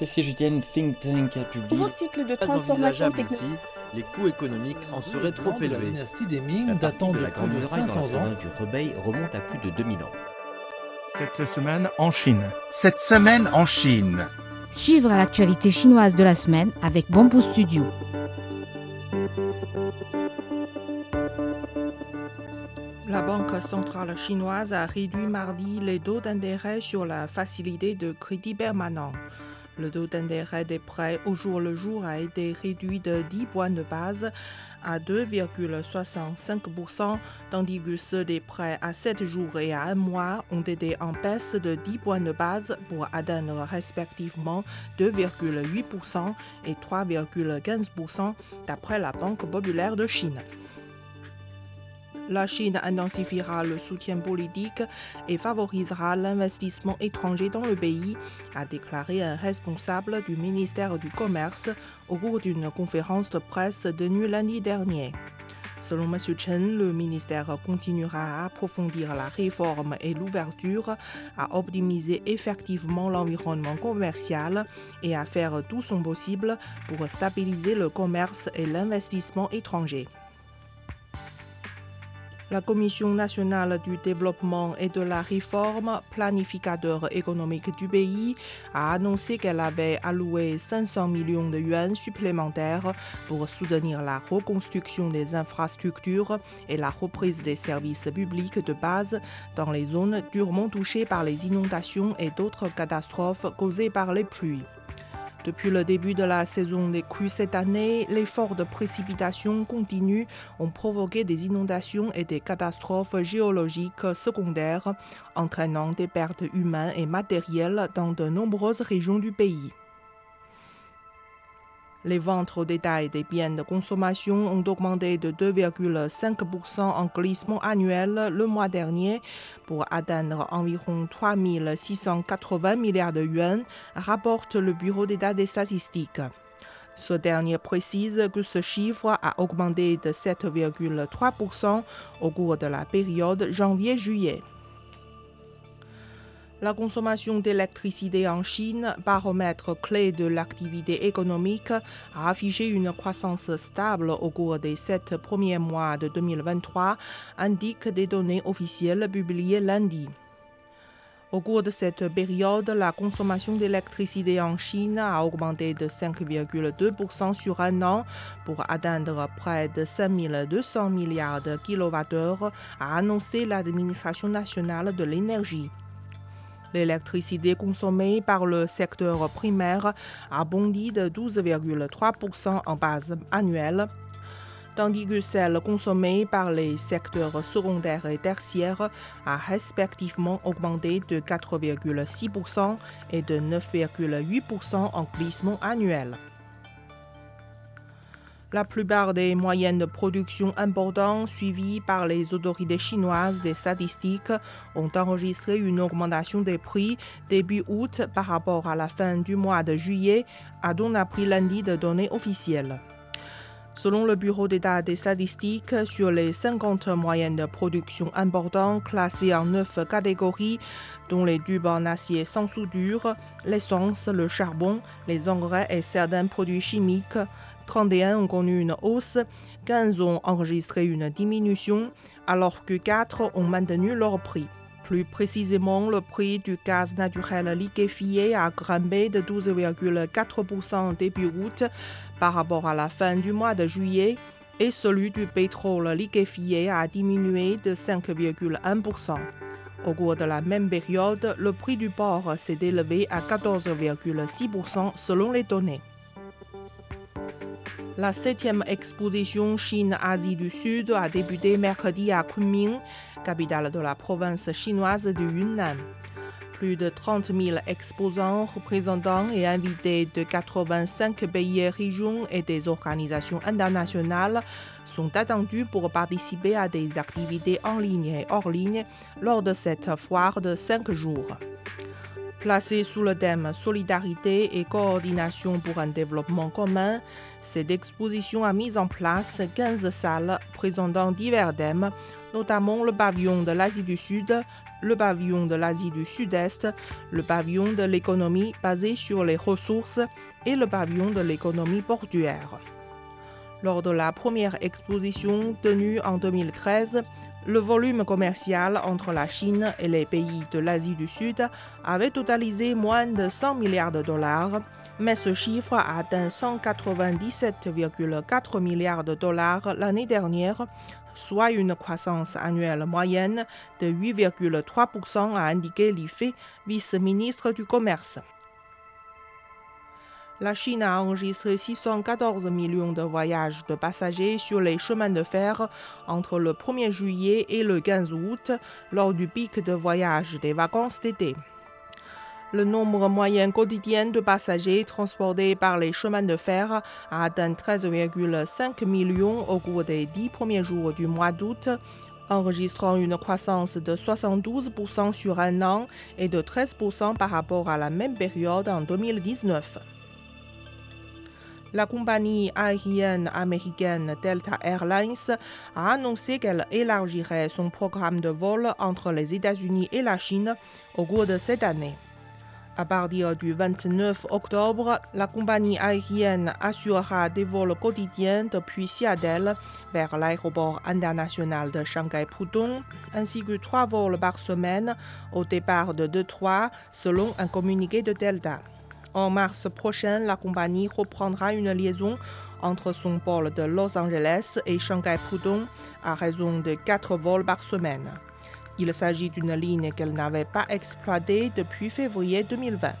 Et si je tiens think tank a publié Nouveau cycle de transformation technologique. les coûts économiques en seraient trop de la élevés. dynastie des Ming datant de de la plus Grande de Muraille dans 500 la ans. du Rebei remonte à plus de 2000 ans. Cette semaine en Chine. Cette semaine en Chine. Suivre l'actualité chinoise de la semaine avec Bamboo Studio. La Banque centrale chinoise a réduit mardi les taux d'intérêt sur la facilité de crédit permanent. Le taux d'intérêt des prêts au jour le jour a été réduit de 10 points de base à 2,65%, tandis que ceux des prêts à 7 jours et à 1 mois ont été en baisse de 10 points de base pour atteindre respectivement 2,8% et 3,15% d'après la Banque populaire de Chine. La Chine intensifiera le soutien politique et favorisera l'investissement étranger dans le pays, a déclaré un responsable du ministère du Commerce au cours d'une conférence de presse tenue lundi dernier. Selon M. Chen, le ministère continuera à approfondir la réforme et l'ouverture, à optimiser effectivement l'environnement commercial et à faire tout son possible pour stabiliser le commerce et l'investissement étranger. La Commission nationale du développement et de la réforme, planificateur économique du pays, a annoncé qu'elle avait alloué 500 millions de yuans supplémentaires pour soutenir la reconstruction des infrastructures et la reprise des services publics de base dans les zones durement touchées par les inondations et d'autres catastrophes causées par les pluies. Depuis le début de la saison des crues cette année, les fortes précipitations continues ont provoqué des inondations et des catastrophes géologiques secondaires, entraînant des pertes humaines et matérielles dans de nombreuses régions du pays. Les ventes au détail des biens de consommation ont augmenté de 2,5% en glissement annuel le mois dernier pour atteindre environ 3 680 milliards de yuans, rapporte le Bureau d'État des statistiques. Ce dernier précise que ce chiffre a augmenté de 7,3% au cours de la période janvier-juillet. La consommation d'électricité en Chine, baromètre clé de l'activité économique, a affiché une croissance stable au cours des sept premiers mois de 2023, indiquent des données officielles publiées lundi. Au cours de cette période, la consommation d'électricité en Chine a augmenté de 5,2% sur un an pour atteindre près de 5 200 milliards de kWh, a annoncé l'administration nationale de l'énergie. L'électricité consommée par le secteur primaire a bondi de 12,3% en base annuelle, tandis que celle consommée par les secteurs secondaires et tertiaires a respectivement augmenté de 4,6% et de 9,8% en glissement annuel. La plupart des moyennes de production importantes suivies par les autorités chinoises des statistiques ont enregistré une augmentation des prix début août par rapport à la fin du mois de juillet, a donné appris lundi de données officielles. Selon le Bureau d'État des statistiques, sur les 50 moyennes de production importantes classées en 9 catégories, dont les tubes en acier sans soudure, l'essence, le charbon, les engrais et certains produits chimiques, 31 ont connu une hausse, 15 ont enregistré une diminution, alors que 4 ont maintenu leur prix. Plus précisément, le prix du gaz naturel liquéfié a grimpé de 12,4% début août par rapport à la fin du mois de juillet et celui du pétrole liquéfié a diminué de 5,1%. Au cours de la même période, le prix du porc s'est élevé à 14,6% selon les données. La septième exposition Chine-Asie du Sud a débuté mercredi à Kunming, capitale de la province chinoise du Yunnan. Plus de 30 000 exposants, représentants et invités de 85 pays et régions et des organisations internationales sont attendus pour participer à des activités en ligne et hors ligne lors de cette foire de 5 jours. Placée sous le thème Solidarité et coordination pour un développement commun, cette exposition a mis en place 15 salles présentant divers thèmes, notamment le pavillon de l'Asie du Sud, le pavillon de l'Asie du Sud-Est, le pavillon de l'économie basée sur les ressources et le pavillon de l'économie portuaire. Lors de la première exposition tenue en 2013, le volume commercial entre la Chine et les pays de l'Asie du Sud avait totalisé moins de 100 milliards de dollars, mais ce chiffre a atteint 197,4 milliards de dollars l'année dernière, soit une croissance annuelle moyenne de 8,3%, a indiqué l'IFE, vice-ministre du Commerce. La Chine a enregistré 614 millions de voyages de passagers sur les chemins de fer entre le 1er juillet et le 15 août, lors du pic de voyage des vacances d'été. Le nombre moyen quotidien de passagers transportés par les chemins de fer a atteint 13,5 millions au cours des dix premiers jours du mois d'août, enregistrant une croissance de 72% sur un an et de 13% par rapport à la même période en 2019. La compagnie aérienne américaine Delta Airlines a annoncé qu'elle élargirait son programme de vol entre les États-Unis et la Chine au cours de cette année. À partir du 29 octobre, la compagnie aérienne assurera des vols quotidiens depuis Seattle vers l'aéroport international de Shanghai-Pudong, ainsi que trois vols par semaine au départ de Detroit, selon un communiqué de Delta. En mars prochain, la compagnie reprendra une liaison entre son pôle de Los Angeles et Shanghai-Pudong à raison de quatre vols par semaine. Il s'agit d'une ligne qu'elle n'avait pas exploitée depuis février 2020.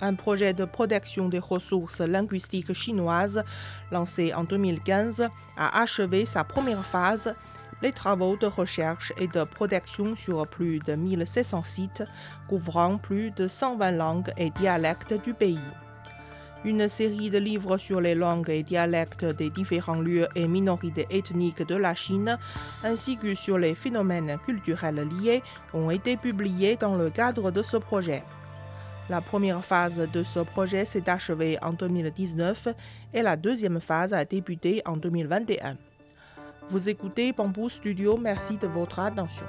Un projet de protection des ressources linguistiques chinoises lancé en 2015 a achevé sa première phase, les travaux de recherche et de protection sur plus de 1600 sites couvrant plus de 120 langues et dialectes du pays une série de livres sur les langues et dialectes des différents lieux et minorités ethniques de la Chine, ainsi que sur les phénomènes culturels liés, ont été publiés dans le cadre de ce projet. La première phase de ce projet s'est achevée en 2019 et la deuxième phase a débuté en 2021. Vous écoutez Bamboo Studio, merci de votre attention.